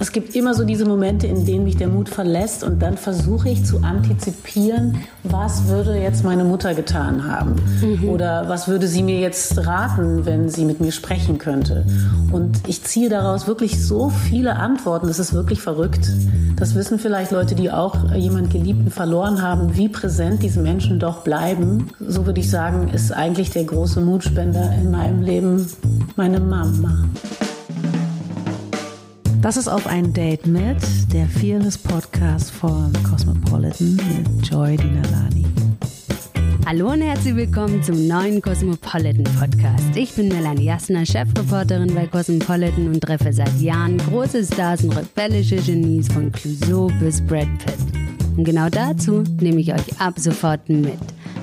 Es gibt immer so diese Momente, in denen mich der Mut verlässt und dann versuche ich zu antizipieren, was würde jetzt meine Mutter getan haben mhm. oder was würde sie mir jetzt raten, wenn sie mit mir sprechen könnte. Und ich ziehe daraus wirklich so viele Antworten, das ist wirklich verrückt. Das wissen vielleicht Leute, die auch jemand Geliebten verloren haben, wie präsent diese Menschen doch bleiben. So würde ich sagen, ist eigentlich der große Mutspender in meinem Leben meine Mama. Das ist auf ein Date mit der Fearless Podcast von Cosmopolitan mit Joy Dinalani. Hallo und herzlich willkommen zum neuen Cosmopolitan Podcast. Ich bin Melanie Jasner, Chefreporterin bei Cosmopolitan und treffe seit Jahren große Stars und rebellische Genies von Clouseau bis Brad Pitt. Und genau dazu nehme ich euch ab sofort mit.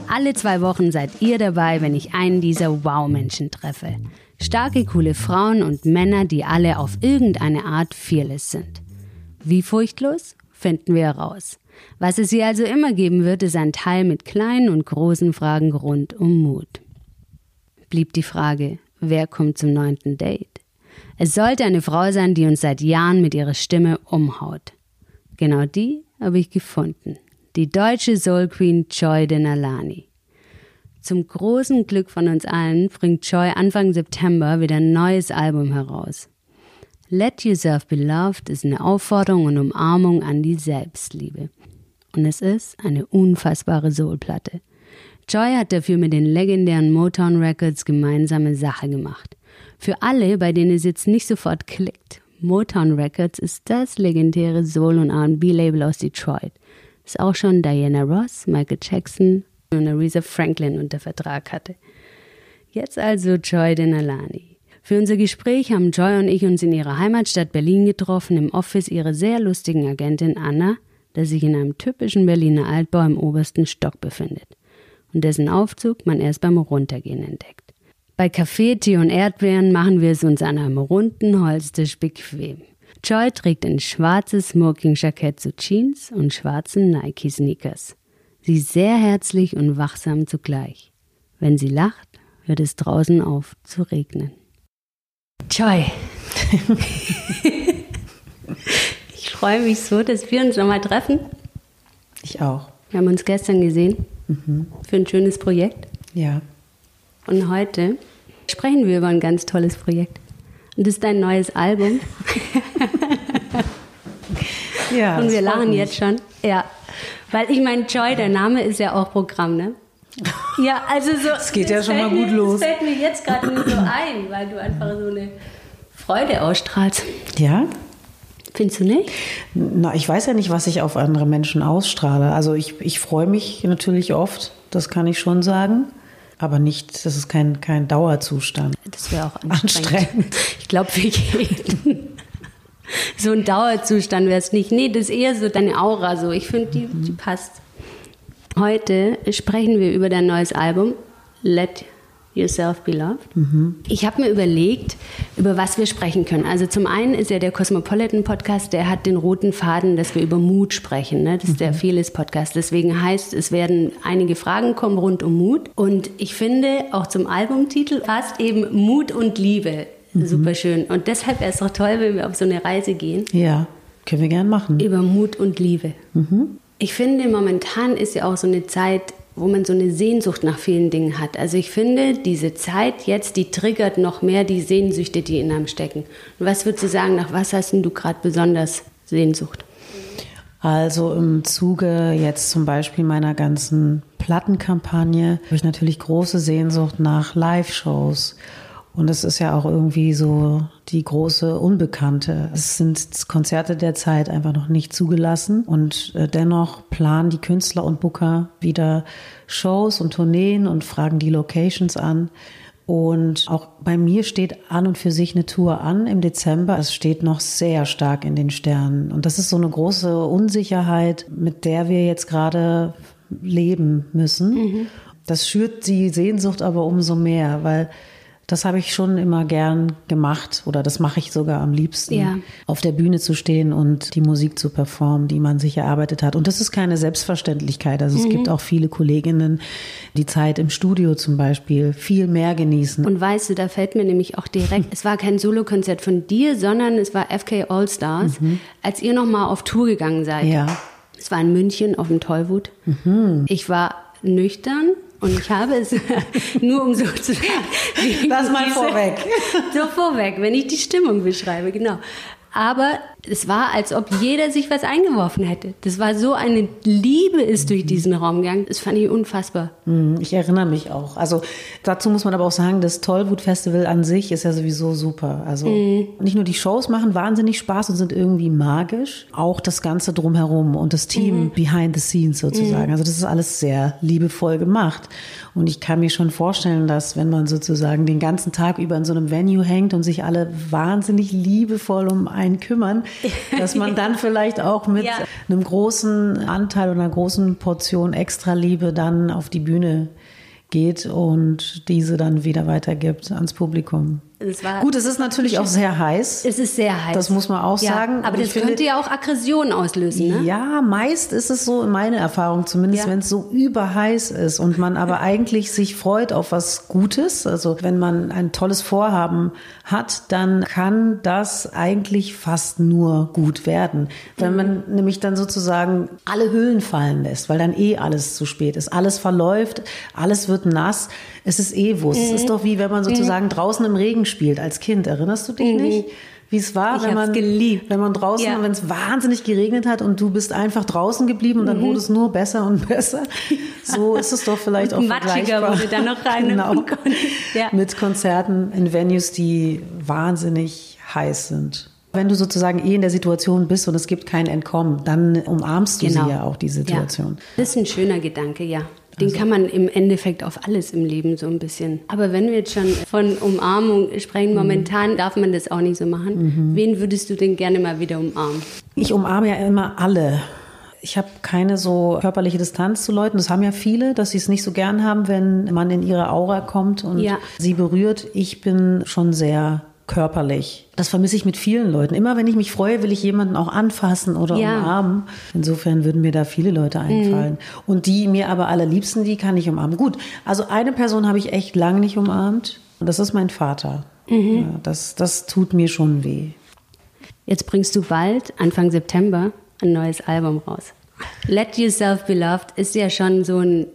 Alle zwei Wochen seid ihr dabei, wenn ich einen dieser Wow-Menschen treffe. Starke, coole Frauen und Männer, die alle auf irgendeine Art fearless sind. Wie furchtlos? Finden wir heraus. Was es hier also immer geben wird, ist ein Teil mit kleinen und großen Fragen rund um Mut. Blieb die Frage, wer kommt zum neunten Date? Es sollte eine Frau sein, die uns seit Jahren mit ihrer Stimme umhaut. Genau die habe ich gefunden. Die deutsche Soul Queen Joy Denalani. Zum großen Glück von uns allen bringt Joy Anfang September wieder ein neues Album heraus. Let Yourself Be Loved ist eine Aufforderung und Umarmung an die Selbstliebe. Und es ist eine unfassbare Soulplatte. Joy hat dafür mit den legendären Motown Records gemeinsame Sache gemacht. Für alle, bei denen es jetzt nicht sofort klickt, Motown Records ist das legendäre Soul- und R&B-Label aus Detroit. Ist auch schon Diana Ross, Michael Jackson, und Aretha Franklin unter Vertrag hatte. Jetzt also Joy Denalani. Für unser Gespräch haben Joy und ich uns in ihrer Heimatstadt Berlin getroffen, im Office ihrer sehr lustigen Agentin Anna, der sich in einem typischen Berliner Altbau im obersten Stock befindet und dessen Aufzug man erst beim Runtergehen entdeckt. Bei Kaffee, Tee und Erdbeeren machen wir es uns an einem runden Holztisch bequem. Joy trägt ein schwarzes Smoking-Jackett zu Jeans und schwarzen Nike-Sneakers. Sie sehr herzlich und wachsam zugleich. Wenn sie lacht, hört es draußen auf zu regnen. Joy. ich freue mich so, dass wir uns nochmal treffen. Ich auch. Wir haben uns gestern gesehen mhm. für ein schönes Projekt. Ja. Und heute sprechen wir über ein ganz tolles Projekt. Und das ist dein neues Album. ja. Und wir lachen jetzt schon. Ja, weil ich meine, Joy, der Name ist ja auch Programm, ne? Ja, also so. Es geht ja schon mal gut mir, los. Das fällt mir jetzt gerade nur so ein, weil du einfach so eine Freude ausstrahlst. Ja? Findest du nicht? Na, ich weiß ja nicht, was ich auf andere Menschen ausstrahle. Also ich, ich freue mich natürlich oft, das kann ich schon sagen. Aber nicht, das ist kein, kein Dauerzustand. Das wäre auch anstrengend. anstrengend. Ich glaube, wir gehen so ein Dauerzustand wäre es nicht. Nee, das ist eher so deine Aura so. Ich finde, die, die passt. Heute sprechen wir über dein neues Album, Let Yourself Be Loved. Mhm. Ich habe mir überlegt, über was wir sprechen können. Also zum einen ist ja der Cosmopolitan Podcast, der hat den roten Faden, dass wir über Mut sprechen. Ne? Das ist mhm. der Fearless Podcast. Deswegen heißt, es werden einige Fragen kommen rund um Mut. Und ich finde, auch zum Albumtitel passt eben Mut und Liebe mhm. super schön. Und deshalb wäre es doch toll, wenn wir auf so eine Reise gehen. Ja, können wir gern machen. Über Mut und Liebe. Mhm. Ich finde, momentan ist ja auch so eine Zeit, wo man so eine Sehnsucht nach vielen Dingen hat. Also ich finde, diese Zeit jetzt, die triggert noch mehr die Sehnsüchte, die in einem stecken. Und was würdest du sagen, nach was hast du gerade besonders Sehnsucht? Also im Zuge jetzt zum Beispiel meiner ganzen Plattenkampagne habe ich natürlich große Sehnsucht nach Live-Shows und es ist ja auch irgendwie so die große Unbekannte. Es sind Konzerte der Zeit einfach noch nicht zugelassen. Und äh, dennoch planen die Künstler und Booker wieder Shows und Tourneen und fragen die Locations an. Und auch bei mir steht an und für sich eine Tour an im Dezember. Es steht noch sehr stark in den Sternen. Und das ist so eine große Unsicherheit, mit der wir jetzt gerade leben müssen. Mhm. Das schürt die Sehnsucht aber umso mehr, weil Das habe ich schon immer gern gemacht oder das mache ich sogar am liebsten, Ja. auf der Bühne zu stehen und die Musik zu performen, die man sich erarbeitet hat. Und das ist keine Selbstverständlichkeit. Also es gibt auch viele Kolleginnen, die Zeit im Studio zum Beispiel viel mehr genießen. Und weißt du, da fällt mir nämlich auch direkt, es war kein Solokonzert von dir, sondern es war FK All Stars, als ihr nochmal auf Tour gegangen seid. Mhm. ja. Es war in München auf dem Tollwut. Ich war nüchtern und ich habe es nur um so zu Lass mal diese- vorweg. So vorweg, wenn ich die Stimmung beschreibe, genau. Aber es war, als ob jeder sich was eingeworfen hätte. Das war so eine Liebe ist durch diesen Raum gegangen. Das fand ich unfassbar. Mhm, Ich erinnere mich auch. Also dazu muss man aber auch sagen, das Tollwut Festival an sich ist ja sowieso super. Also nicht nur die Shows machen wahnsinnig Spaß und sind irgendwie magisch, auch das Ganze drumherum und das Team behind the scenes sozusagen. Also das ist alles sehr liebevoll gemacht. Und ich kann mir schon vorstellen, dass wenn man sozusagen den ganzen Tag über in so einem Venue hängt und sich alle wahnsinnig liebevoll um einen kümmern, dass man dann vielleicht auch mit Ja. einem großen Anteil oder einer großen Portion extra Liebe dann auf die Bühne geht und diese dann wieder weitergibt ans Publikum. Es Gut, es ist natürlich auch sehr heiß. Es ist sehr heiß. Das muss man auch ja, sagen. Aber das finde- könnte ja auch Aggression auslösen, ne? Ja, meist ist es so in meiner Erfahrung, zumindest Ja. wenn es so überheiß ist und man aber eigentlich sich freut auf was Gutes. Also wenn man ein tolles Vorhaben hat, dann kann das eigentlich fast nur gut werden. Wenn man nämlich dann sozusagen alle Hüllen fallen lässt, weil dann eh alles zu spät ist. Alles verläuft, alles wird nass. Es ist eh Wurst. Es Mhm. ist doch wie wenn man sozusagen draußen im Regen spielt als Kind. Erinnerst du dich nicht? Wie es war, Mhm. Ich wenn man geliebt. wenn man draußen, Ja. wenn es wahnsinnig geregnet hat und du bist einfach draußen geblieben und Mhm. dann wurde es nur besser und besser. So ist es doch vielleicht auch Und matschiger vergleichbar. wurde dann noch rein genau. ja. Mit Konzerten in Venues, die wahnsinnig heiß sind. Wenn du sozusagen eh in der Situation bist und es gibt kein Entkommen, dann umarmst du sie ja auch, die Situation. Genau. Ja. Das ist ein schöner Gedanke, ja. Den Also kann man im Endeffekt auf alles im Leben so ein bisschen. Aber wenn wir jetzt schon von Umarmung sprechen, Mhm. momentan darf man das auch nicht so machen. Wen würdest du denn gerne mal wieder umarmen? Ich umarme ja immer alle. Ich habe keine so körperliche Distanz zu Leuten. Das haben ja viele, dass sie es nicht so gern haben, wenn man in ihre Aura kommt und Ja. sie berührt. Ich bin schon sehr körperlich. Das vermisse ich mit vielen Leuten. Immer wenn ich mich freue, will ich jemanden auch anfassen oder Ja. umarmen. Insofern würden mir da viele Leute einfallen. Und die mir aber allerliebsten, die kann ich umarmen. Gut, also eine Person habe ich echt lange nicht umarmt. Und das ist mein Vater. Ja, das, das tut mir schon weh. Jetzt bringst du bald, Anfang September, ein neues Album raus. Let Yourself Be Loved ist ja schon so ein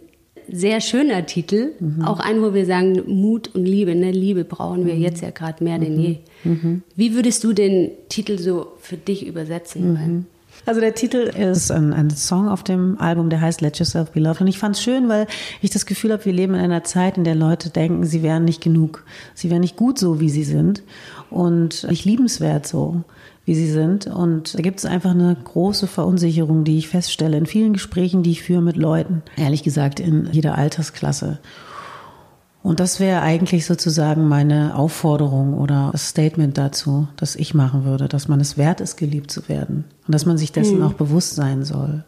sehr schöner Titel. Mhm. Auch ein, wo wir sagen, Mut und Liebe. Ne? Liebe brauchen wir jetzt ja gerade mehr denn je. Mhm. Wie würdest du den Titel so für dich übersetzen? Also der Titel ist ein, ein Song auf dem Album, der heißt Let Yourself Be Loved. Und ich fand es schön, weil ich das Gefühl habe, wir leben in einer Zeit, in der Leute denken, sie wären nicht genug. Sie wären nicht gut so, wie sie sind. Und nicht liebenswert so, wie sie sind. Und da gibt es einfach eine große Verunsicherung, die ich feststelle in vielen Gesprächen, die ich führe mit Leuten. Ehrlich gesagt, in jeder Altersklasse. Und das wäre eigentlich sozusagen meine Aufforderung oder das Statement dazu, das ich machen würde, dass man es wert ist, geliebt zu werden und dass man sich dessen auch bewusst sein soll.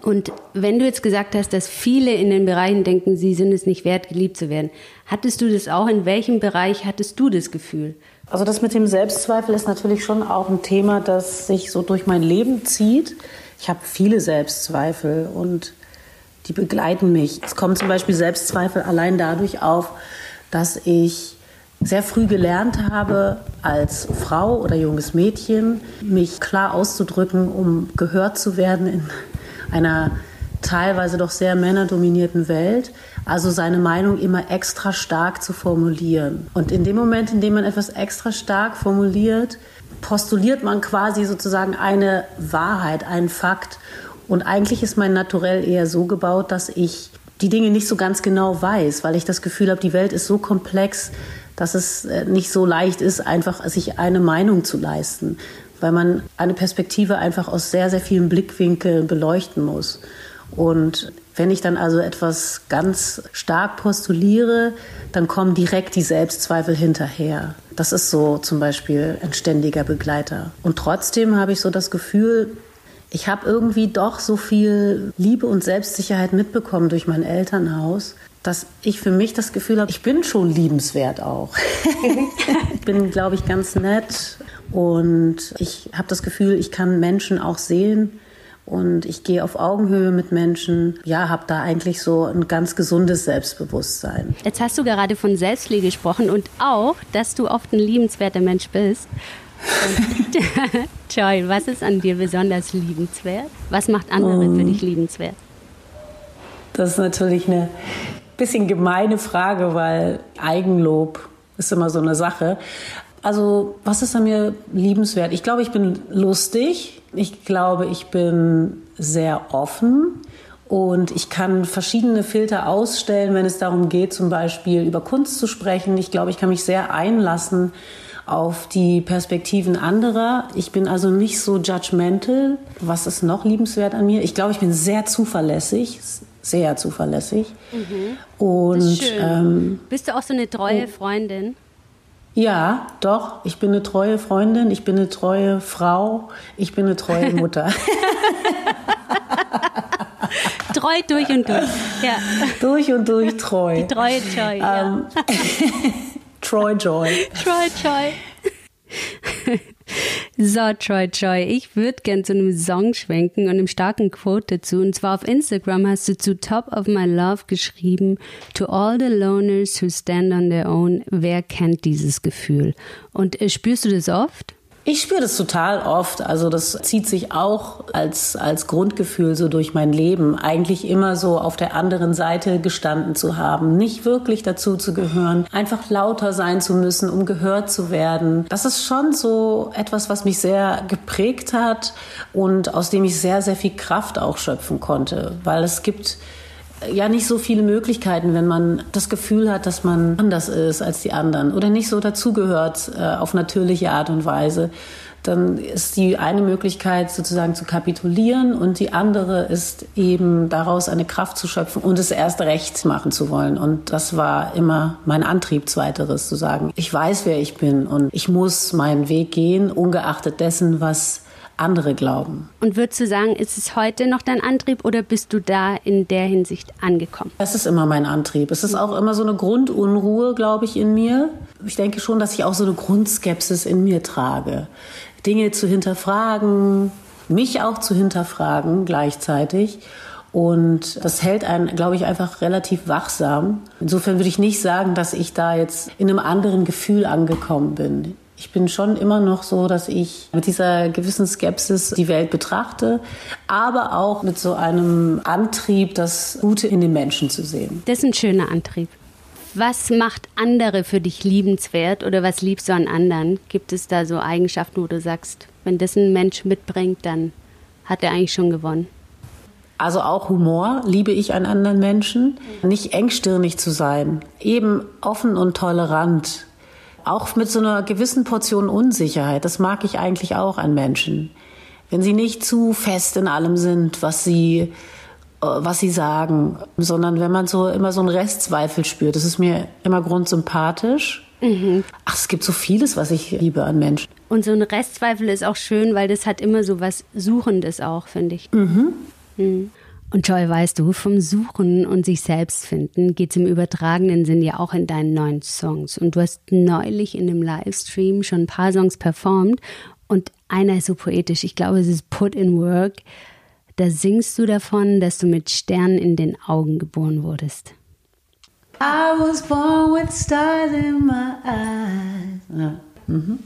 Und wenn du jetzt gesagt hast, dass viele in den Bereichen denken, sie sind es nicht wert, geliebt zu werden, hattest du das auch? In welchem Bereich hattest du das Gefühl? Also das mit dem Selbstzweifel ist natürlich schon auch ein Thema, das sich so durch mein Leben zieht. Ich habe viele Selbstzweifel und die begleiten mich. Es kommen zum Beispiel Selbstzweifel allein dadurch auf, dass ich sehr früh gelernt habe, als Frau oder junges Mädchen mich klar auszudrücken, um gehört zu werden in einer teilweise doch sehr männerdominierten Welt, also seine Meinung immer extra stark zu formulieren. Und in dem Moment, in dem man etwas extra stark formuliert, postuliert man quasi sozusagen eine Wahrheit, einen Fakt. Und eigentlich ist mein Naturell eher so gebaut, dass ich die Dinge nicht so ganz genau weiß, weil ich das Gefühl habe, die Welt ist so komplex, dass es äh, nicht so leicht ist, einfach sich eine Meinung zu leisten, weil man eine Perspektive einfach aus sehr, sehr vielen Blickwinkeln beleuchten muss. Und wenn ich dann also etwas ganz stark postuliere, dann kommen direkt die Selbstzweifel hinterher. Das ist so zum Beispiel ein ständiger Begleiter. Und trotzdem habe ich so das Gefühl, ich habe irgendwie doch so viel Liebe und Selbstsicherheit mitbekommen durch mein Elternhaus, dass ich für mich das Gefühl habe, ich bin schon liebenswert auch. ich bin, glaube ich, ganz nett und ich habe das Gefühl, ich kann Menschen auch sehen und ich gehe auf Augenhöhe mit Menschen. Ja, habe da eigentlich so ein ganz gesundes Selbstbewusstsein. Jetzt hast du gerade von Selbstliebe gesprochen und auch, dass du oft ein liebenswerter Mensch bist. Joy, was ist an dir besonders liebenswert? Was macht andere um, für dich liebenswert? Das ist natürlich eine bisschen gemeine Frage, weil Eigenlob ist immer so eine Sache. Also, was ist an mir liebenswert? Ich glaube, ich bin lustig. Ich glaube, ich bin sehr offen. Und ich kann verschiedene Filter ausstellen, wenn es darum geht, zum Beispiel über Kunst zu sprechen. Ich glaube, ich kann mich sehr einlassen auf die Perspektiven anderer. Ich bin also nicht so judgmental. Was ist noch liebenswert an mir? Ich glaube, ich bin sehr zuverlässig, sehr zuverlässig. Mhm. Und ähm, bist du auch so eine treue Freundin? Ja, doch. Ich bin eine treue Freundin, ich bin eine treue Frau, ich bin eine treue Mutter. treu durch und durch. Ja. Durch und durch treu. Die treue Joy. Ähm, ja. Troy Joy. Troy Joy. So, Troy Troy, ich würde gern zu einem Song schwenken und einem starken Quote dazu. Und zwar auf Instagram hast du zu Top of My Love geschrieben, To all the loners who stand on their own, wer kennt dieses Gefühl? Und äh, spürst du das oft? Ich spüre das total oft. Also das zieht sich auch als, als Grundgefühl so durch mein Leben. Eigentlich immer so auf der anderen Seite gestanden zu haben, nicht wirklich dazu zu gehören, einfach lauter sein zu müssen, um gehört zu werden. Das ist schon so etwas, was mich sehr geprägt hat und aus dem ich sehr, sehr viel Kraft auch schöpfen konnte. Weil es gibt ja nicht so viele Möglichkeiten, wenn man das Gefühl hat, dass man anders ist als die anderen oder nicht so dazugehört äh, auf natürliche Art und Weise. Dann ist die eine Möglichkeit sozusagen zu kapitulieren und die andere ist eben daraus eine Kraft zu schöpfen und es erst recht machen zu wollen. Und das war immer mein Antrieb, zweiteres zu sagen. Ich weiß, wer ich bin und ich muss meinen Weg gehen, ungeachtet dessen, was andere glauben. Und würdest du sagen, ist es heute noch dein Antrieb oder bist du da in der Hinsicht angekommen? Das ist immer mein Antrieb. Es ist auch immer so eine Grundunruhe, glaube ich, in mir. Ich denke schon, dass ich auch so eine Grundskepsis in mir trage. Dinge zu hinterfragen, mich auch zu hinterfragen gleichzeitig. Und das hält einen, glaube ich, einfach relativ wachsam. Insofern würde ich nicht sagen, dass ich da jetzt in einem anderen Gefühl angekommen bin. Ich bin schon immer noch so, dass ich mit dieser gewissen Skepsis die Welt betrachte, aber auch mit so einem Antrieb, das Gute in den Menschen zu sehen. Das ist ein schöner Antrieb. Was macht andere für dich liebenswert oder was liebst du an anderen? Gibt es da so Eigenschaften, wo du sagst, wenn das ein Mensch mitbringt, dann hat er eigentlich schon gewonnen? Also auch Humor liebe ich an anderen Menschen. Nicht engstirnig zu sein, eben offen und tolerant auch mit so einer gewissen Portion Unsicherheit. Das mag ich eigentlich auch an Menschen. Wenn sie nicht zu fest in allem sind, was sie, äh, was sie sagen, sondern wenn man so immer so einen Restzweifel spürt. Das ist mir immer grundsympathisch. Mhm. Ach, es gibt so vieles, was ich liebe an Menschen. Und so ein Restzweifel ist auch schön, weil das hat immer so was Suchendes auch, finde ich. Mhm. Mhm. Und Joy, weißt du, vom Suchen und sich selbst finden geht es im übertragenen Sinn ja auch in deinen neuen Songs. Und du hast neulich in einem Livestream schon ein paar Songs performt und einer ist so poetisch. Ich glaube, es ist Put in Work. Da singst du davon, dass du mit Sternen in den Augen geboren wurdest. I was born with stars in my eyes. Ja. Mhm.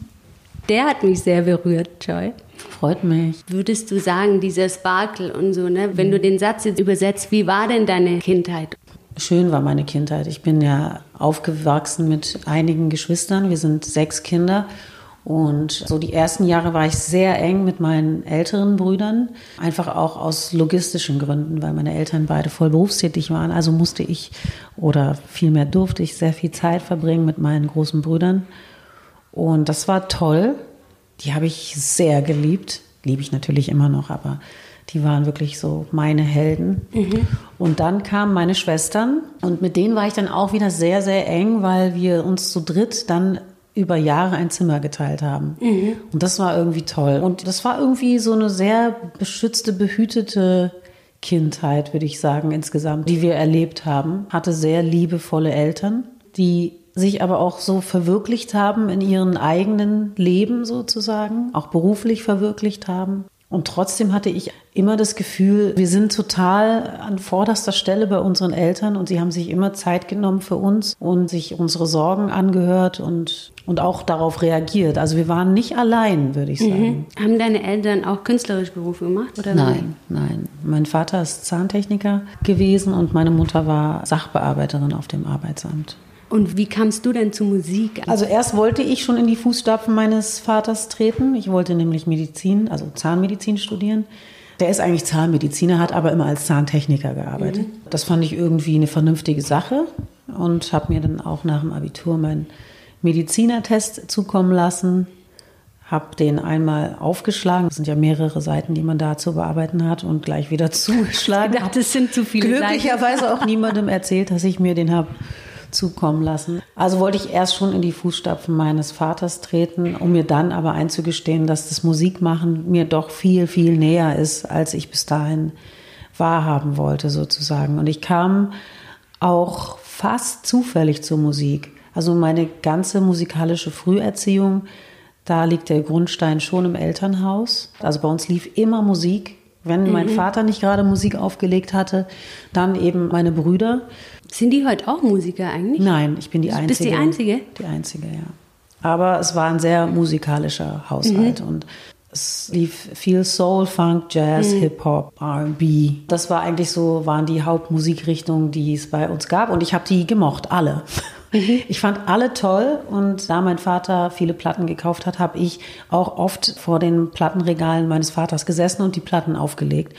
Der hat mich sehr berührt, Joy. Freut mich. Würdest du sagen, dieser Sparkle und so, ne? Wenn du den Satz jetzt übersetzt, wie war denn deine Kindheit? Schön war meine Kindheit. Ich bin ja aufgewachsen mit einigen Geschwistern. Wir sind sechs Kinder. Und so die ersten Jahre war ich sehr eng mit meinen älteren Brüdern, einfach auch aus logistischen Gründen, weil meine Eltern beide voll berufstätig waren. Also musste ich oder vielmehr durfte ich sehr viel Zeit verbringen mit meinen großen Brüdern. Und das war toll. Die habe ich sehr geliebt. Liebe ich natürlich immer noch, aber die waren wirklich so meine Helden. Mhm. Und dann kamen meine Schwestern und mit denen war ich dann auch wieder sehr, sehr eng, weil wir uns zu dritt dann über Jahre ein Zimmer geteilt haben. Mhm. Und das war irgendwie toll. Und das war irgendwie so eine sehr beschützte, behütete Kindheit, würde ich sagen, insgesamt, die wir erlebt haben. Hatte sehr liebevolle Eltern, die sich aber auch so verwirklicht haben in ihren eigenen Leben sozusagen, auch beruflich verwirklicht haben. Und trotzdem hatte ich immer das Gefühl, wir sind total an vorderster Stelle bei unseren Eltern und sie haben sich immer Zeit genommen für uns und sich unsere Sorgen angehört und, und auch darauf reagiert. Also wir waren nicht allein, würde ich sagen. Mhm. Haben deine Eltern auch künstlerisch Berufe gemacht? Oder nein, nein. Mein Vater ist Zahntechniker gewesen und meine Mutter war Sachbearbeiterin auf dem Arbeitsamt. Und wie kamst du denn zu Musik? Also erst wollte ich schon in die Fußstapfen meines Vaters treten. Ich wollte nämlich Medizin, also Zahnmedizin studieren. Der ist eigentlich Zahnmediziner, hat aber immer als Zahntechniker gearbeitet. Mhm. Das fand ich irgendwie eine vernünftige Sache und habe mir dann auch nach dem Abitur meinen Medizinertest zukommen lassen. Habe den einmal aufgeschlagen. Das sind ja mehrere Seiten, die man da zu bearbeiten hat und gleich wieder zugeschlagen. ich dachte, das sind zu viele Glücklicherweise Seiten. auch niemandem erzählt, dass ich mir den habe zukommen lassen. Also wollte ich erst schon in die Fußstapfen meines Vaters treten, um mir dann aber einzugestehen, dass das Musikmachen mir doch viel, viel näher ist, als ich bis dahin wahrhaben wollte sozusagen. Und ich kam auch fast zufällig zur Musik. Also meine ganze musikalische Früherziehung, da liegt der Grundstein schon im Elternhaus. Also bei uns lief immer Musik. Wenn mein mhm. Vater nicht gerade Musik aufgelegt hatte, dann eben meine Brüder. Sind die heute auch Musiker eigentlich? Nein, ich bin die Einzige. Bist die Einzige? Die Einzige, ja. Aber es war ein sehr musikalischer Haushalt mhm. und es lief viel Soul, Funk, Jazz, mhm. Hip-Hop, R&B. Das war eigentlich so, waren die Hauptmusikrichtungen, die es bei uns gab und ich habe die gemocht, alle. Mhm. Ich fand alle toll und da mein Vater viele Platten gekauft hat, habe ich auch oft vor den Plattenregalen meines Vaters gesessen und die Platten aufgelegt.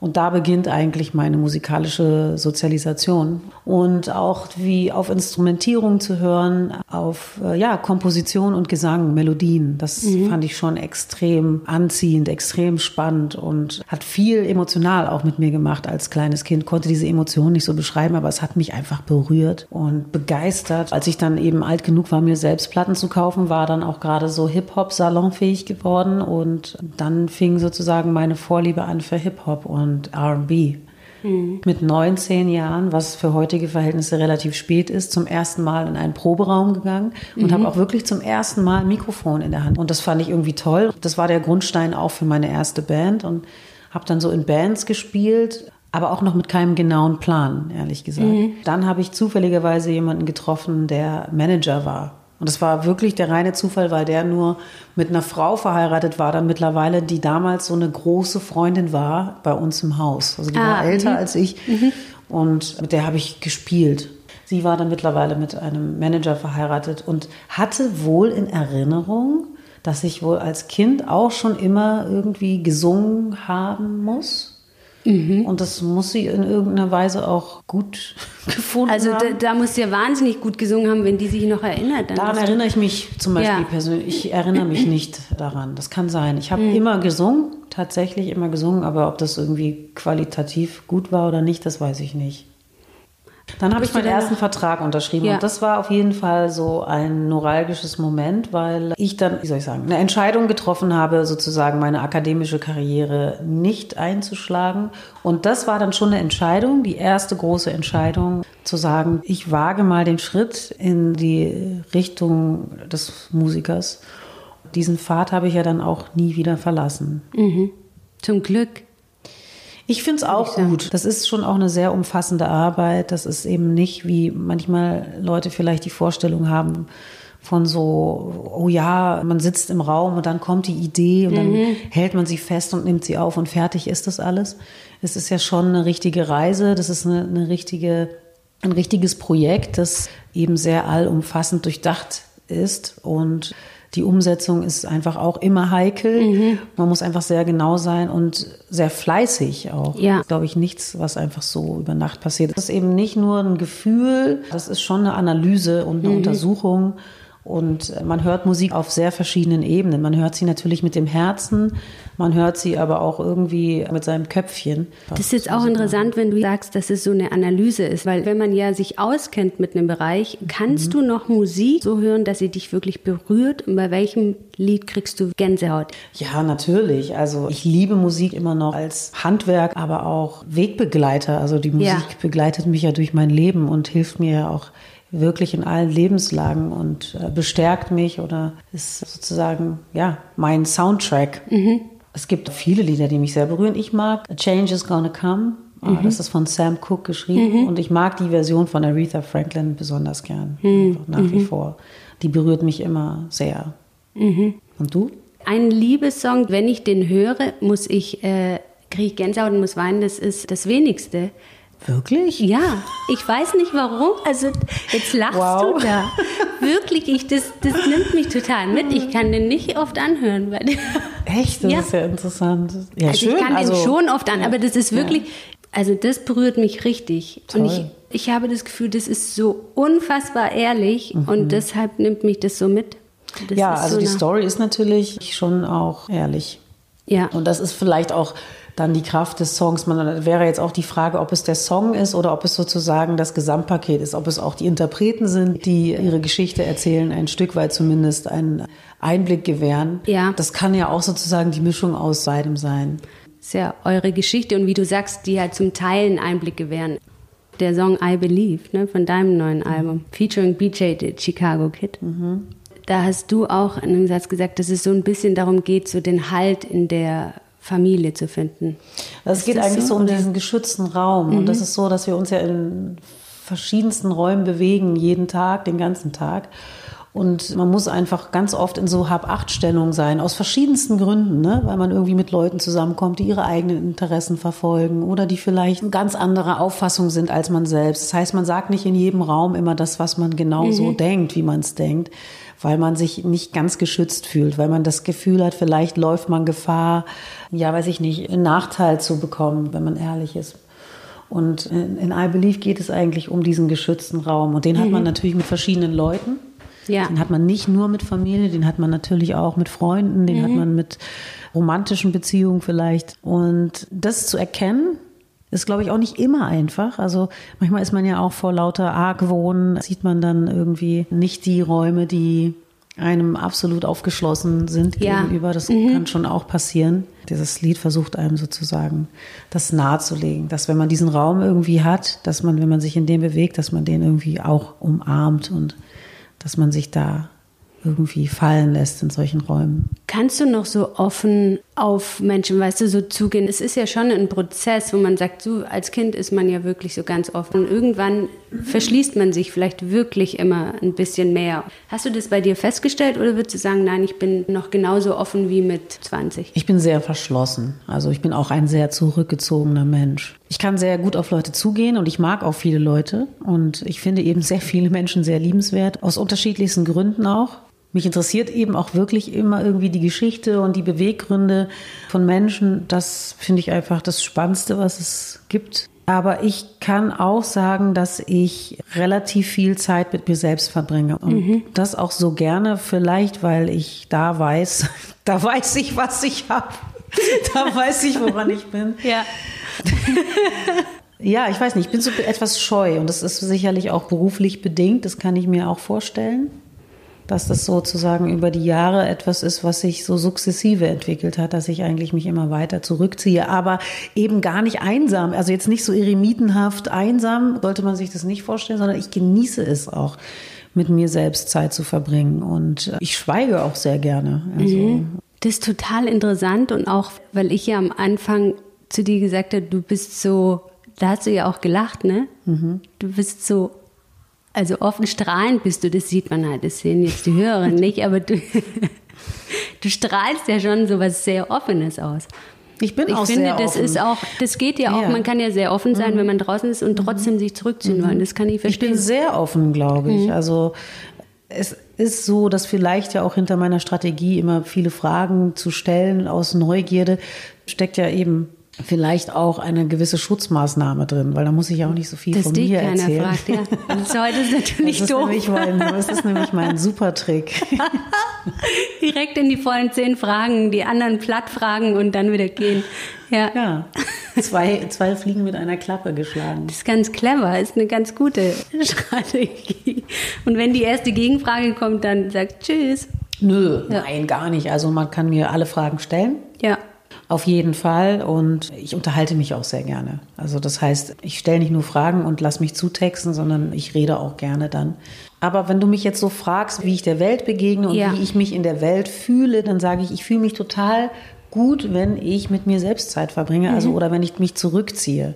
Und da beginnt eigentlich meine musikalische Sozialisation. Und auch wie auf Instrumentierung zu hören, auf äh, ja, Komposition und Gesang, Melodien. Das mhm. fand ich schon extrem anziehend, extrem spannend und hat viel emotional auch mit mir gemacht als kleines Kind. Konnte diese Emotionen nicht so beschreiben, aber es hat mich einfach berührt und begeistert. Als ich dann eben alt genug war, mir selbst Platten zu kaufen, war dann auch gerade so Hip-Hop salonfähig geworden. Und dann fing sozusagen meine Vorliebe an für Hip-Hop. Und und RB. Mhm. Mit 19 Jahren, was für heutige Verhältnisse relativ spät ist, zum ersten Mal in einen Proberaum gegangen und mhm. habe auch wirklich zum ersten Mal ein Mikrofon in der Hand. Und das fand ich irgendwie toll. Das war der Grundstein auch für meine erste Band und habe dann so in Bands gespielt, aber auch noch mit keinem genauen Plan, ehrlich gesagt. Mhm. Dann habe ich zufälligerweise jemanden getroffen, der Manager war und das war wirklich der reine Zufall, weil der nur mit einer Frau verheiratet war, dann mittlerweile, die damals so eine große Freundin war bei uns im Haus. Also die ah, war älter mh. als ich mhm. und mit der habe ich gespielt. Sie war dann mittlerweile mit einem Manager verheiratet und hatte wohl in Erinnerung, dass ich wohl als Kind auch schon immer irgendwie gesungen haben muss. Mhm. Und das muss sie in irgendeiner Weise auch gut gefunden also haben. Also da, da muss sie ja wahnsinnig gut gesungen haben, wenn die sich noch erinnert. daran erinnere ich mich zum Beispiel ja. persönlich. Ich erinnere mich nicht daran. Das kann sein. Ich habe mhm. immer gesungen, tatsächlich immer gesungen, aber ob das irgendwie qualitativ gut war oder nicht, das weiß ich nicht. Dann habe ich meinen ersten Vertrag unterschrieben ja. und das war auf jeden Fall so ein neuralgisches Moment, weil ich dann, wie soll ich sagen, eine Entscheidung getroffen habe, sozusagen meine akademische Karriere nicht einzuschlagen. Und das war dann schon eine Entscheidung, die erste große Entscheidung, zu sagen, ich wage mal den Schritt in die Richtung des Musikers. Diesen Pfad habe ich ja dann auch nie wieder verlassen. Mhm. Zum Glück. Ich finde es auch gut. Das ist schon auch eine sehr umfassende Arbeit. Das ist eben nicht, wie manchmal Leute vielleicht die Vorstellung haben, von so, oh ja, man sitzt im Raum und dann kommt die Idee und dann mhm. hält man sie fest und nimmt sie auf und fertig ist das alles. Es ist ja schon eine richtige Reise, das ist eine, eine richtige, ein richtiges Projekt, das eben sehr allumfassend durchdacht ist und die Umsetzung ist einfach auch immer heikel. Mhm. Man muss einfach sehr genau sein und sehr fleißig auch. Ja. Glaube ich, nichts, was einfach so über Nacht passiert. Das ist eben nicht nur ein Gefühl, das ist schon eine Analyse und eine mhm. Untersuchung. Und man hört Musik auf sehr verschiedenen Ebenen. Man hört sie natürlich mit dem Herzen, man hört sie aber auch irgendwie mit seinem Köpfchen. Das ist jetzt auch interessant, wenn du sagst, dass es so eine Analyse ist, weil wenn man ja sich auskennt mit einem Bereich, kannst mhm. du noch Musik so hören, dass sie dich wirklich berührt? Und bei welchem Lied kriegst du Gänsehaut? Ja, natürlich. Also ich liebe Musik immer noch als Handwerk, aber auch Wegbegleiter. Also die Musik ja. begleitet mich ja durch mein Leben und hilft mir ja auch wirklich in allen Lebenslagen und äh, bestärkt mich oder ist sozusagen ja mein Soundtrack. Mhm. Es gibt viele Lieder, die mich sehr berühren. Ich mag A Change is Gonna Come. Ah, mhm. Das ist von Sam Cooke geschrieben. Mhm. Und ich mag die Version von Aretha Franklin besonders gern. Mhm. Nach wie mhm. vor. Die berührt mich immer sehr. Mhm. Und du? Ein Liebessong, wenn ich den höre, muss ich, äh, kriege ich Gänsehaut und muss weinen. Das ist das Wenigste. Wirklich? Ja, ich weiß nicht warum. Also jetzt lachst wow. du da. Wirklich, ich, das, das nimmt mich total mit. Ich kann den nicht oft anhören. Weil Echt? Das ja. ist ja interessant. Ja, also schön. ich kann also, den schon oft an, ja. aber das ist wirklich, also das berührt mich richtig. Toll. Und ich, ich habe das Gefühl, das ist so unfassbar ehrlich mhm. und deshalb nimmt mich das so mit. Das ja, also so die Story ist natürlich schon auch ehrlich. Ja. Und das ist vielleicht auch dann die Kraft des Songs. Man wäre jetzt auch die Frage, ob es der Song ist oder ob es sozusagen das Gesamtpaket ist, ob es auch die Interpreten sind, die ihre Geschichte erzählen, ein Stück weit zumindest einen Einblick gewähren. Ja. Das kann ja auch sozusagen die Mischung aus beidem sein. Das ist ja eure Geschichte und wie du sagst, die ja zum Teil einen Einblick gewähren. Der Song I Believe ne, von deinem neuen Album, featuring BJ, the Chicago Kid. Mhm. Da hast du auch in einem Satz gesagt, dass es so ein bisschen darum geht, so den Halt in der Familie zu finden. Also es geht eigentlich so, so um oder? diesen geschützten Raum. Mhm. Und das ist so, dass wir uns ja in verschiedensten Räumen bewegen, jeden Tag, den ganzen Tag. Und man muss einfach ganz oft in so Hab-Acht-Stellung sein, aus verschiedensten Gründen, ne? weil man irgendwie mit Leuten zusammenkommt, die ihre eigenen Interessen verfolgen oder die vielleicht eine ganz andere Auffassung sind als man selbst. Das heißt, man sagt nicht in jedem Raum immer das, was man genau mhm. so denkt, wie man es denkt, weil man sich nicht ganz geschützt fühlt, weil man das Gefühl hat, vielleicht läuft man Gefahr, ja, weiß ich nicht, einen Nachteil zu bekommen, wenn man ehrlich ist. Und in, in I Believe geht es eigentlich um diesen geschützten Raum. Und den mhm. hat man mhm. natürlich mit verschiedenen Leuten. Ja. Den hat man nicht nur mit Familie, den hat man natürlich auch mit Freunden, den mhm. hat man mit romantischen Beziehungen vielleicht. Und das zu erkennen, ist, glaube ich, auch nicht immer einfach. Also manchmal ist man ja auch vor lauter Argwohn, sieht man dann irgendwie nicht die Räume, die einem absolut aufgeschlossen sind ja. gegenüber. Das mhm. kann schon auch passieren. Dieses Lied versucht einem sozusagen das nahezulegen, dass wenn man diesen Raum irgendwie hat, dass man, wenn man sich in dem bewegt, dass man den irgendwie auch umarmt und dass man sich da irgendwie fallen lässt in solchen Räumen. Kannst du noch so offen auf Menschen, weißt du, so zugehen? Es ist ja schon ein Prozess, wo man sagt, so als Kind ist man ja wirklich so ganz offen und irgendwann verschließt man sich vielleicht wirklich immer ein bisschen mehr. Hast du das bei dir festgestellt oder würdest du sagen, nein, ich bin noch genauso offen wie mit 20? Ich bin sehr verschlossen. Also ich bin auch ein sehr zurückgezogener Mensch. Ich kann sehr gut auf Leute zugehen und ich mag auch viele Leute und ich finde eben sehr viele Menschen sehr liebenswert, aus unterschiedlichsten Gründen auch. Mich interessiert eben auch wirklich immer irgendwie die Geschichte und die Beweggründe von Menschen. Das finde ich einfach das Spannendste, was es gibt. Aber ich kann auch sagen, dass ich relativ viel Zeit mit mir selbst verbringe. Und mhm. das auch so gerne, vielleicht, weil ich da weiß, da weiß ich, was ich habe. Da weiß ich, woran ich bin. Ja. ja, ich weiß nicht, ich bin so etwas scheu und das ist sicherlich auch beruflich bedingt, das kann ich mir auch vorstellen dass das sozusagen über die Jahre etwas ist, was sich so sukzessive entwickelt hat, dass ich eigentlich mich immer weiter zurückziehe, aber eben gar nicht einsam, also jetzt nicht so eremitenhaft einsam, sollte man sich das nicht vorstellen, sondern ich genieße es auch mit mir selbst Zeit zu verbringen und ich schweige auch sehr gerne. Also. Mhm. Das ist total interessant und auch, weil ich ja am Anfang zu dir gesagt habe, du bist so, da hast du ja auch gelacht, ne? Mhm. Du bist so also offen strahlend bist du, das sieht man halt, das sehen jetzt die Hörer nicht, aber du, du strahlst ja schon so was sehr Offenes aus. Ich bin ich auch finde, sehr das offen. ist auch, das geht ja auch, ja. man kann ja sehr offen sein, mhm. wenn man draußen ist und mhm. trotzdem sich zurückziehen mhm. wollen. Das kann ich verstehen. Ich bin sehr offen, glaube ich. Mhm. Also es ist so, dass vielleicht ja auch hinter meiner Strategie immer viele Fragen zu stellen aus Neugierde steckt ja eben vielleicht auch eine gewisse Schutzmaßnahme drin, weil da muss ich ja auch nicht so viel Dass von dich mir keiner erzählen. fragt, ja. Das heute ist natürlich Das ist, doof. nämlich mein, das ist nämlich mein super Trick. Direkt in die vollen zehn Fragen, die anderen platt fragen und dann wieder gehen. Ja. Ja, zwei, zwei Fliegen mit einer Klappe geschlagen. Das ist ganz clever, ist eine ganz gute Strategie. Und wenn die erste Gegenfrage kommt, dann sagt Tschüss. Nö, nein, gar nicht. Also man kann mir alle Fragen stellen. Ja. Auf jeden Fall und ich unterhalte mich auch sehr gerne. Also das heißt, ich stelle nicht nur Fragen und lass mich zutexten, sondern ich rede auch gerne dann. Aber wenn du mich jetzt so fragst, wie ich der Welt begegne und Ja. wie ich mich in der Welt fühle, dann sage ich, ich fühle mich total gut, wenn ich mit mir selbst Zeit verbringe, also oder wenn ich mich zurückziehe.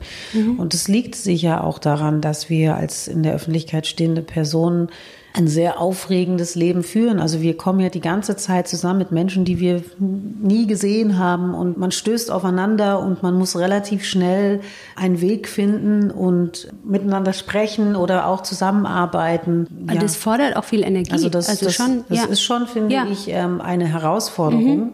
Und es liegt sicher auch daran, dass wir als in der Öffentlichkeit stehende Personen ein sehr aufregendes Leben führen. Also wir kommen ja die ganze Zeit zusammen mit Menschen, die wir nie gesehen haben und man stößt aufeinander und man muss relativ schnell einen Weg finden und miteinander sprechen oder auch zusammenarbeiten. Und das fordert auch viel Energie. Also das, das, schon, das ja. ist schon, finde Ja. ich, ähm, eine Herausforderung.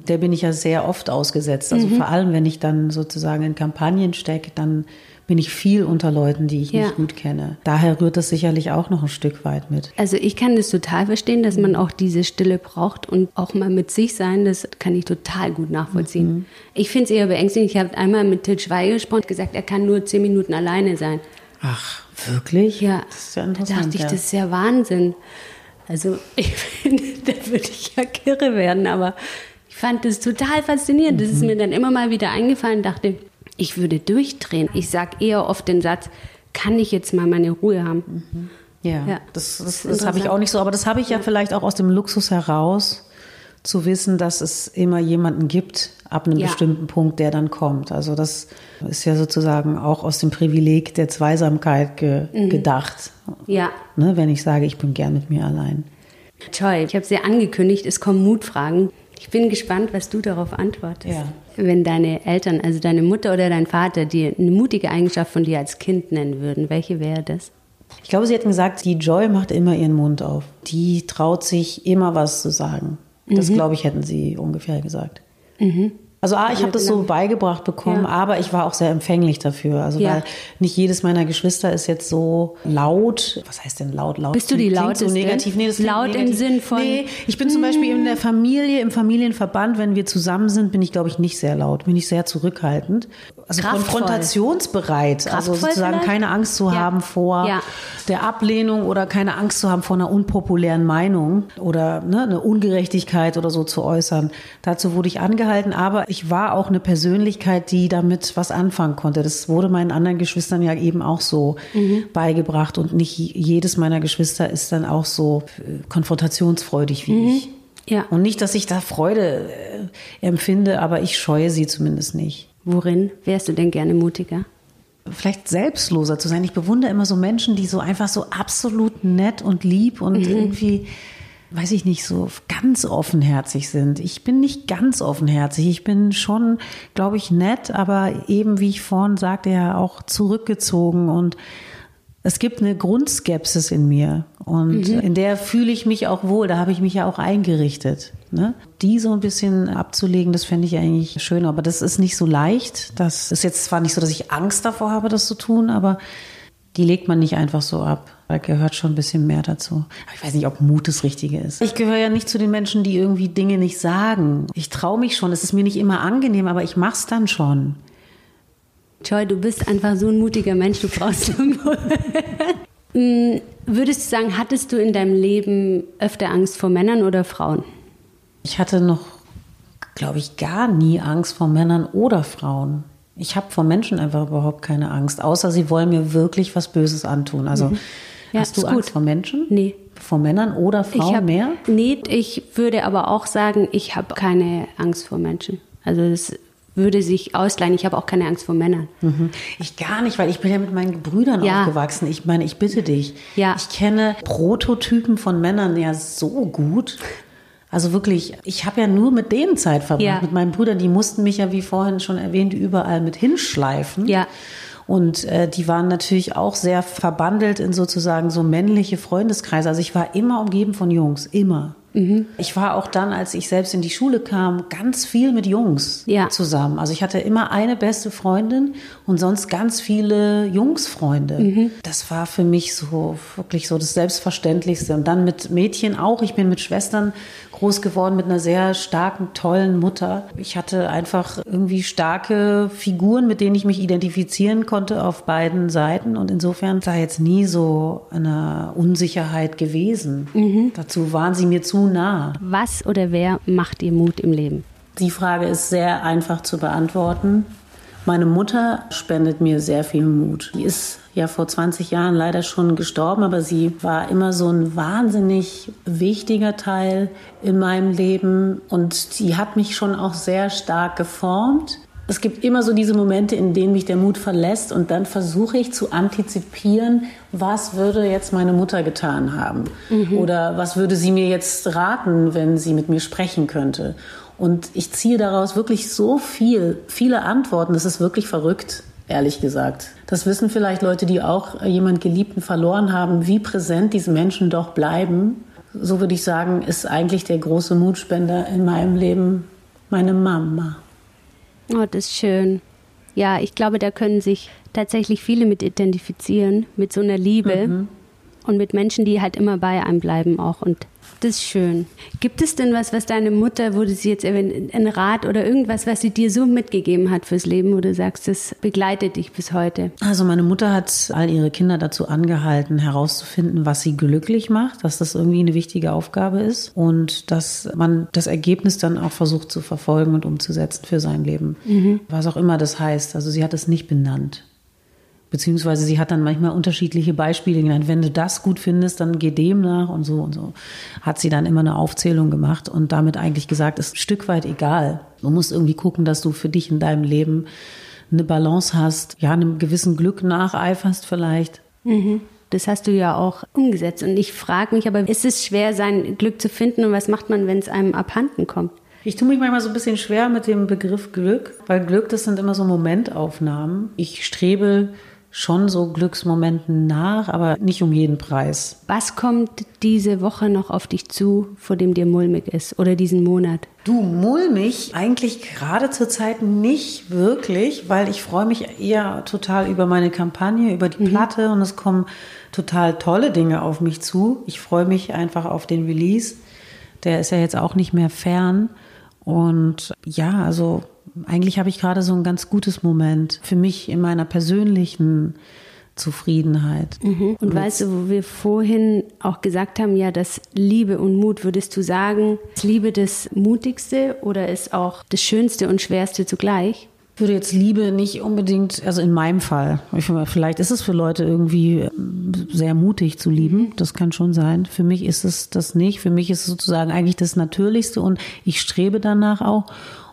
Der bin ich ja sehr oft ausgesetzt. Also vor allem, wenn ich dann sozusagen in Kampagnen stecke, dann bin ich viel unter Leuten, die ich Ja. nicht gut kenne. Daher rührt das sicherlich auch noch ein Stück weit mit. Also ich kann das total verstehen, dass man auch diese Stille braucht und auch mal mit sich sein, das kann ich total gut nachvollziehen. Ich finde es eher beängstigend. Ich habe einmal mit Til Schweiger gesprochen, gesagt, er kann nur zehn Minuten alleine sein. Ach, wirklich? Ja, Das ist ja da interessant. dachte ich, ja. das ist ja Wahnsinn. Also ich finde, da würde ich ja kirre werden, aber ich fand das total faszinierend. Das Mhm. ist mir dann immer mal wieder eingefallen, dachte, ich würde durchdrehen. Ich sage eher oft den Satz, kann ich jetzt mal meine Ruhe haben? Ja, Ja, das, das das, habe ich auch nicht so, aber das habe ich ja, vielleicht auch aus dem Luxus heraus, zu wissen, dass es immer jemanden gibt, ab einem Ja. bestimmten Punkt, der dann kommt. Also das ist ja sozusagen auch aus dem Privileg der Zweisamkeit ge Mhm. gedacht, Ja, ne, wenn ich sage, ich bin gern mit mir allein. toll. Ich habe sie angekündigt, es kommen Mutfragen. Ich bin gespannt, was du darauf antwortest. Ja. Wenn deine Eltern, also deine Mutter oder dein Vater, dir eine mutige Eigenschaft von dir als Kind nennen würden, welche wäre das? Ich glaube, sie hätten gesagt, die Joy macht immer ihren Mund auf. Die traut sich immer was zu sagen. Das, Mhm. glaube ich, hätten sie ungefähr gesagt. Also A, ich habe das so beigebracht bekommen, Ja. aber ich war auch sehr empfänglich dafür. Also Ja. weil nicht jedes meiner Geschwister ist jetzt so laut. Was heißt denn laut? Laut Bist du die lauteste? So negativ. Nee, das Laut im negativ. Sinn von- Nee, ich bin zum Beispiel in der Familie, im Familienverband, wenn wir zusammen sind, bin ich, glaube ich, nicht sehr laut. Bin ich sehr zurückhaltend. Also Kraftvoll. konfrontationsbereit. Also Kraftvoll sozusagen vielleicht? keine Angst zu Ja. haben vor der Ablehnung oder keine Angst zu haben vor einer unpopulären Meinung oder ne, eine Ungerechtigkeit oder so zu äußern. Dazu wurde ich angehalten, aber ich war auch eine Persönlichkeit, die damit was anfangen konnte. Das wurde meinen anderen Geschwistern ja eben auch so Mhm. beigebracht und nicht jedes meiner Geschwister ist dann auch so äh, konfrontationsfreudig wie ich. Mhm. Ja. Und nicht, dass ich da Freude äh, empfinde, aber ich scheue sie zumindest nicht Worin wärst du denn gerne mutiger? vielleicht selbstloser zu sein. Ich bewundere immer so Menschen, die so einfach so absolut nett und lieb und irgendwie, weiß ich nicht, so ganz offenherzig sind. Ich bin nicht ganz offenherzig. Ich bin schon, glaube ich, nett, aber eben, wie ich vorhin sagte, ja auch zurückgezogen und es gibt eine Grundskepsis in mir und in der fühle ich mich auch wohl. Da habe ich mich ja auch eingerichtet. Ne? Die so ein bisschen abzulegen, das fände ich eigentlich schön. Aber das ist nicht so leicht. Das ist jetzt zwar nicht so, dass ich Angst davor habe, das zu tun, aber die legt man nicht einfach so ab. Da gehört schon ein bisschen mehr dazu. Aber ich weiß nicht, ob Mut das Richtige ist. Ich gehöre ja nicht zu den Menschen, die irgendwie Dinge nicht sagen. Ich traue mich schon. Es ist mir nicht immer angenehm, aber ich mache es dann schon. Joy, du bist einfach so ein mutiger Mensch, du brauchst irgendwo. Mm, Würdest du sagen, hattest du in deinem Leben öfter Angst vor Männern oder Frauen? Ich hatte noch, glaube ich, gar nie Angst vor Männern oder Frauen. Ich habe vor Menschen einfach überhaupt keine Angst, außer sie wollen mir wirklich was Böses antun. Also Mhm. Ja, hast du Angst gut. vor Menschen? Nee. Vor Männern oder Frauen hab, mehr? Nee, ich würde aber auch sagen, ich habe keine Angst vor Menschen. Also das würde sich ausleihen. Ich habe auch keine Angst vor Männern. Mhm. Ich gar nicht, weil ich bin ja mit meinen Brüdern Ja. aufgewachsen. Ich meine, ich bitte dich. Ja. Ich kenne Prototypen von Männern ja so gut. Also wirklich, ich habe ja nur mit denen Zeit verbracht, Ja. mit meinen Brüdern. Die mussten mich ja, wie vorhin schon erwähnt, überall mit hinschleifen. Ja. Und äh, die waren natürlich auch sehr verbandelt in sozusagen so männliche Freundeskreise. Also ich war immer umgeben von Jungs, immer. Mhm. Ich war auch dann, als ich selbst in die Schule kam, ganz viel mit Jungs ja. zusammen. Also ich hatte immer eine beste Freundin und sonst ganz viele Jungsfreunde. Mhm. Das war für mich so wirklich so das Selbstverständlichste. Und dann mit Mädchen auch. Ich bin mit Schwestern groß geworden mit einer sehr starken, tollen Mutter. Ich hatte einfach irgendwie starke Figuren, mit denen ich mich identifizieren konnte auf beiden Seiten. Und insofern war jetzt nie so eine Unsicherheit gewesen. Mhm. Dazu waren sie mir zu nah. Was oder wer macht dir Mut im Leben? Die Frage ist sehr einfach zu beantworten. Meine Mutter spendet mir sehr viel Mut. Die ist ja vor 20 Jahren leider schon gestorben, aber sie war immer so ein wahnsinnig wichtiger Teil in meinem Leben und die hat mich schon auch sehr stark geformt. Es gibt immer so diese Momente, in denen mich der Mut verlässt und dann versuche ich zu antizipieren, was würde jetzt meine Mutter getan haben mhm. oder was würde sie mir jetzt raten, wenn sie mit mir sprechen könnte. Und ich ziehe daraus wirklich so viel, viele Antworten, das ist wirklich verrückt ehrlich gesagt. Das wissen vielleicht Leute, die auch jemand Geliebten verloren haben, wie präsent diese Menschen doch bleiben. So würde ich sagen, ist eigentlich der große Mutspender in meinem Leben meine Mama. Oh, das ist schön. Ja, ich glaube, da können sich tatsächlich viele mit identifizieren, mit so einer Liebe mhm. und mit Menschen, die halt immer bei einem bleiben auch und das ist schön. Gibt es denn was, was deine Mutter, wurde sie jetzt ein Rat oder irgendwas, was sie dir so mitgegeben hat fürs Leben, wo du sagst, das begleitet dich bis heute? Also meine Mutter hat all ihre Kinder dazu angehalten, herauszufinden, was sie glücklich macht, dass das irgendwie eine wichtige Aufgabe ist und dass man das Ergebnis dann auch versucht zu verfolgen und umzusetzen für sein Leben. Mhm. Was auch immer das heißt. Also sie hat es nicht benannt. Beziehungsweise sie hat dann manchmal unterschiedliche Beispiele genannt. Wenn du das gut findest, dann geh dem nach und so und so. Hat sie dann immer eine Aufzählung gemacht und damit eigentlich gesagt, ist ein Stück weit egal. Du musst irgendwie gucken, dass du für dich in deinem Leben eine Balance hast, ja, einem gewissen Glück nacheiferst vielleicht. Mhm. Das hast du ja auch umgesetzt. Und ich frage mich aber, ist es schwer, sein Glück zu finden und was macht man, wenn es einem abhanden kommt? Ich tue mich manchmal so ein bisschen schwer mit dem Begriff Glück, weil Glück, das sind immer so Momentaufnahmen. Ich strebe schon so Glücksmomenten nach, aber nicht um jeden Preis. Was kommt diese Woche noch auf dich zu, vor dem dir mulmig ist oder diesen Monat? Du, mulmig eigentlich gerade zur Zeit nicht wirklich, weil ich freue mich eher total über meine Kampagne, über die mhm. Platte und es kommen total tolle Dinge auf mich zu. Ich freue mich einfach auf den Release. Der ist ja jetzt auch nicht mehr fern. Und ja, also eigentlich habe ich gerade so ein ganz gutes Moment für mich in meiner persönlichen Zufriedenheit. Mhm. Und, und weißt du, wo wir vorhin auch gesagt haben, ja, dass Liebe und Mut, würdest du sagen, ist Liebe das Mutigste oder ist auch das Schönste und Schwerste zugleich? Ich würde jetzt Liebe nicht unbedingt, also in meinem Fall, vielleicht ist es für Leute irgendwie sehr mutig zu lieben, das kann schon sein. Für mich ist es das nicht. Für mich ist es sozusagen eigentlich das Natürlichste und ich strebe danach auch.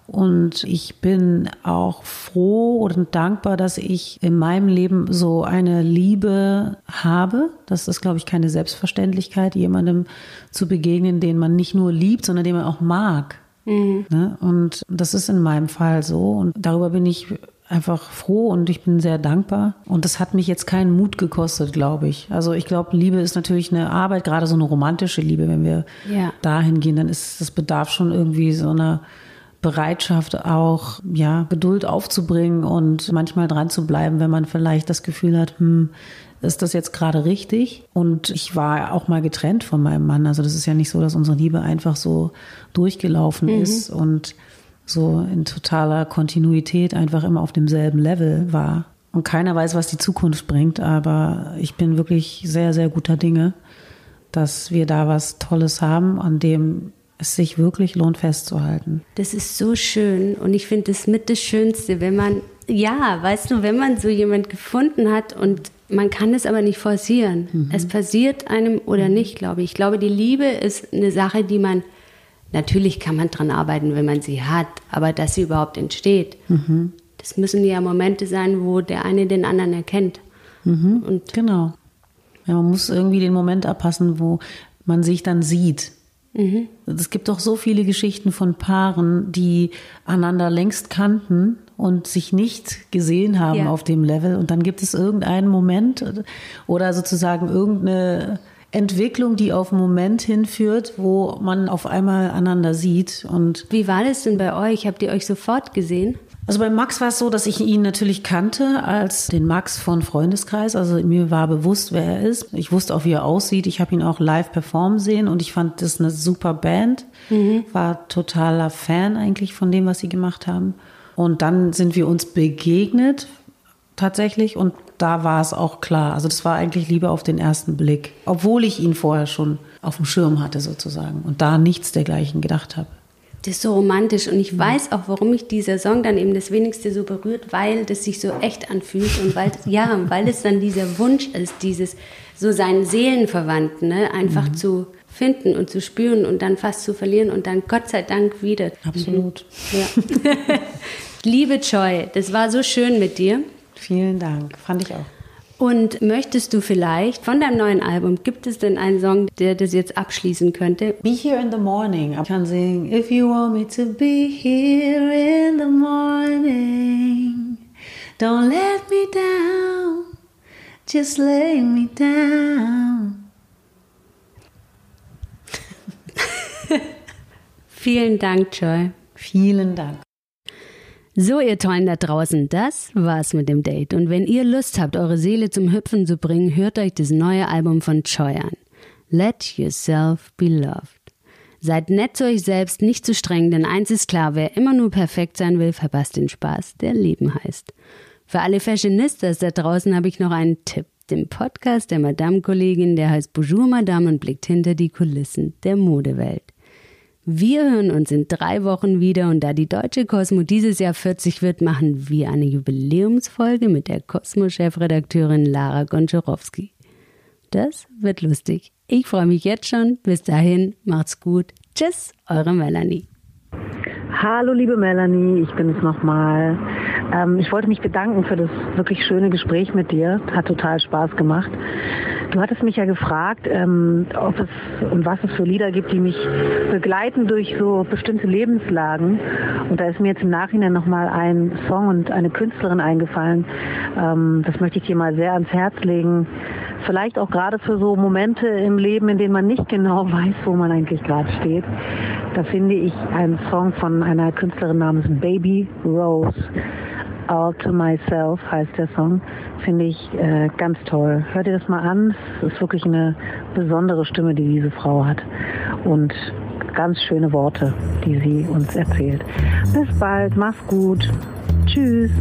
Und ich bin auch froh und dankbar, dass ich in meinem Leben so eine Liebe habe. Das ist, glaube ich, keine Selbstverständlichkeit, jemandem zu begegnen, den man nicht nur liebt, sondern den man auch mag. Mhm. Ne? Und das ist in meinem Fall so. Und darüber bin ich einfach froh und ich bin sehr dankbar. Und das hat mich jetzt keinen Mut gekostet, glaube ich. Also ich glaube, Liebe ist natürlich eine Arbeit, gerade so eine romantische Liebe. Wenn wir ja. dahin gehen, dann ist das bedarf schon irgendwie so einer Bereitschaft auch, ja, Geduld aufzubringen und manchmal dran zu bleiben, wenn man vielleicht das Gefühl hat, hm, ist das jetzt gerade richtig? Und ich war auch mal getrennt von meinem Mann. Also das ist ja nicht so, dass unsere Liebe einfach so durchgelaufen mhm. ist und so in totaler Kontinuität einfach immer auf demselben Level war. Und keiner weiß, was die Zukunft bringt, aber ich bin wirklich sehr, sehr guter Dinge, dass wir da was Tolles haben, an dem es sich wirklich lohnt festzuhalten. Das ist so schön und ich finde es mit das Schönste, wenn man, ja, weißt du, wenn man so jemand gefunden hat und man kann es aber nicht forcieren. Mhm. Es passiert einem oder nicht, glaube ich. Ich glaube, die Liebe ist eine Sache, die man, natürlich kann man dran arbeiten, wenn man sie hat, aber dass sie überhaupt entsteht, mhm. das müssen ja Momente sein, wo der eine den anderen erkennt. Mhm. Und genau. Ja, man muss irgendwie den Moment abpassen, wo man sich dann sieht Mhm. Es gibt doch so viele Geschichten von Paaren, die einander längst kannten und sich nicht gesehen haben ja. auf dem Level. Und dann gibt es irgendeinen Moment oder sozusagen irgendeine Entwicklung, die auf einen Moment hinführt, wo man auf einmal einander sieht. Und Wie war das denn bei euch? Habt ihr euch sofort gesehen? Also bei Max war es so, dass ich ihn natürlich kannte als den Max von Freundeskreis. Also mir war bewusst, wer er ist. Ich wusste auch, wie er aussieht. Ich habe ihn auch live performen sehen und ich fand das eine super Band. Mhm. War totaler Fan eigentlich von dem, was sie gemacht haben. Und dann sind wir uns begegnet tatsächlich und da war es auch klar. Also das war eigentlich Liebe auf den ersten Blick, obwohl ich ihn vorher schon auf dem Schirm hatte sozusagen und da nichts dergleichen gedacht habe. Das ist so romantisch und ich weiß auch, warum mich dieser Song dann eben das wenigste so berührt, weil das sich so echt anfühlt und weil, ja, weil es dann dieser Wunsch ist, dieses so seinen Seelenverwandten ne, einfach mhm. zu finden und zu spüren und dann fast zu verlieren und dann Gott sei Dank wieder. Absolut. Mhm. Ja. Liebe Joy, das war so schön mit dir. Vielen Dank, fand ich auch. Und möchtest du vielleicht von deinem neuen Album, gibt es denn einen Song, der das jetzt abschließen könnte? Be Here in the Morning. Ich kann singen, If you want me to be here in the morning, don't let me down, just lay me down. Vielen Dank, Joy. Vielen Dank. So, ihr Tollen da draußen, das war's mit dem Date. Und wenn ihr Lust habt, eure Seele zum Hüpfen zu bringen, hört euch das neue Album von Choi an. Let yourself be loved. Seid nett zu euch selbst, nicht zu streng, denn eins ist klar, wer immer nur perfekt sein will, verpasst den Spaß, der Leben heißt. Für alle Fashionistas da draußen habe ich noch einen Tipp. Den Podcast der Madame-Kollegin, der heißt Bonjour Madame und blickt hinter die Kulissen der Modewelt. Wir hören uns in drei Wochen wieder und da die Deutsche Cosmo dieses Jahr 40 wird, machen wir eine Jubiläumsfolge mit der Cosmo-Chefredakteurin Lara Gonczarowski. Das wird lustig. Ich freue mich jetzt schon. Bis dahin, macht's gut. Tschüss, eure Melanie. Hallo liebe Melanie, ich bin es nochmal. Ähm, ich wollte mich bedanken für das wirklich schöne Gespräch mit dir. Hat total Spaß gemacht. Du hattest mich ja gefragt, ähm, ob es und was es für Lieder gibt, die mich begleiten durch so bestimmte Lebenslagen. Und da ist mir jetzt im Nachhinein nochmal ein Song und eine Künstlerin eingefallen. Ähm, das möchte ich dir mal sehr ans Herz legen. Vielleicht auch gerade für so Momente im Leben, in denen man nicht genau weiß, wo man eigentlich gerade steht. Da finde ich einen Song von einer Künstlerin namens Baby Rose. All to Myself heißt der Song. Finde ich äh, ganz toll. Hört ihr das mal an? Es ist wirklich eine besondere Stimme, die diese Frau hat. Und ganz schöne Worte, die sie uns erzählt. Bis bald, mach's gut. Tschüss.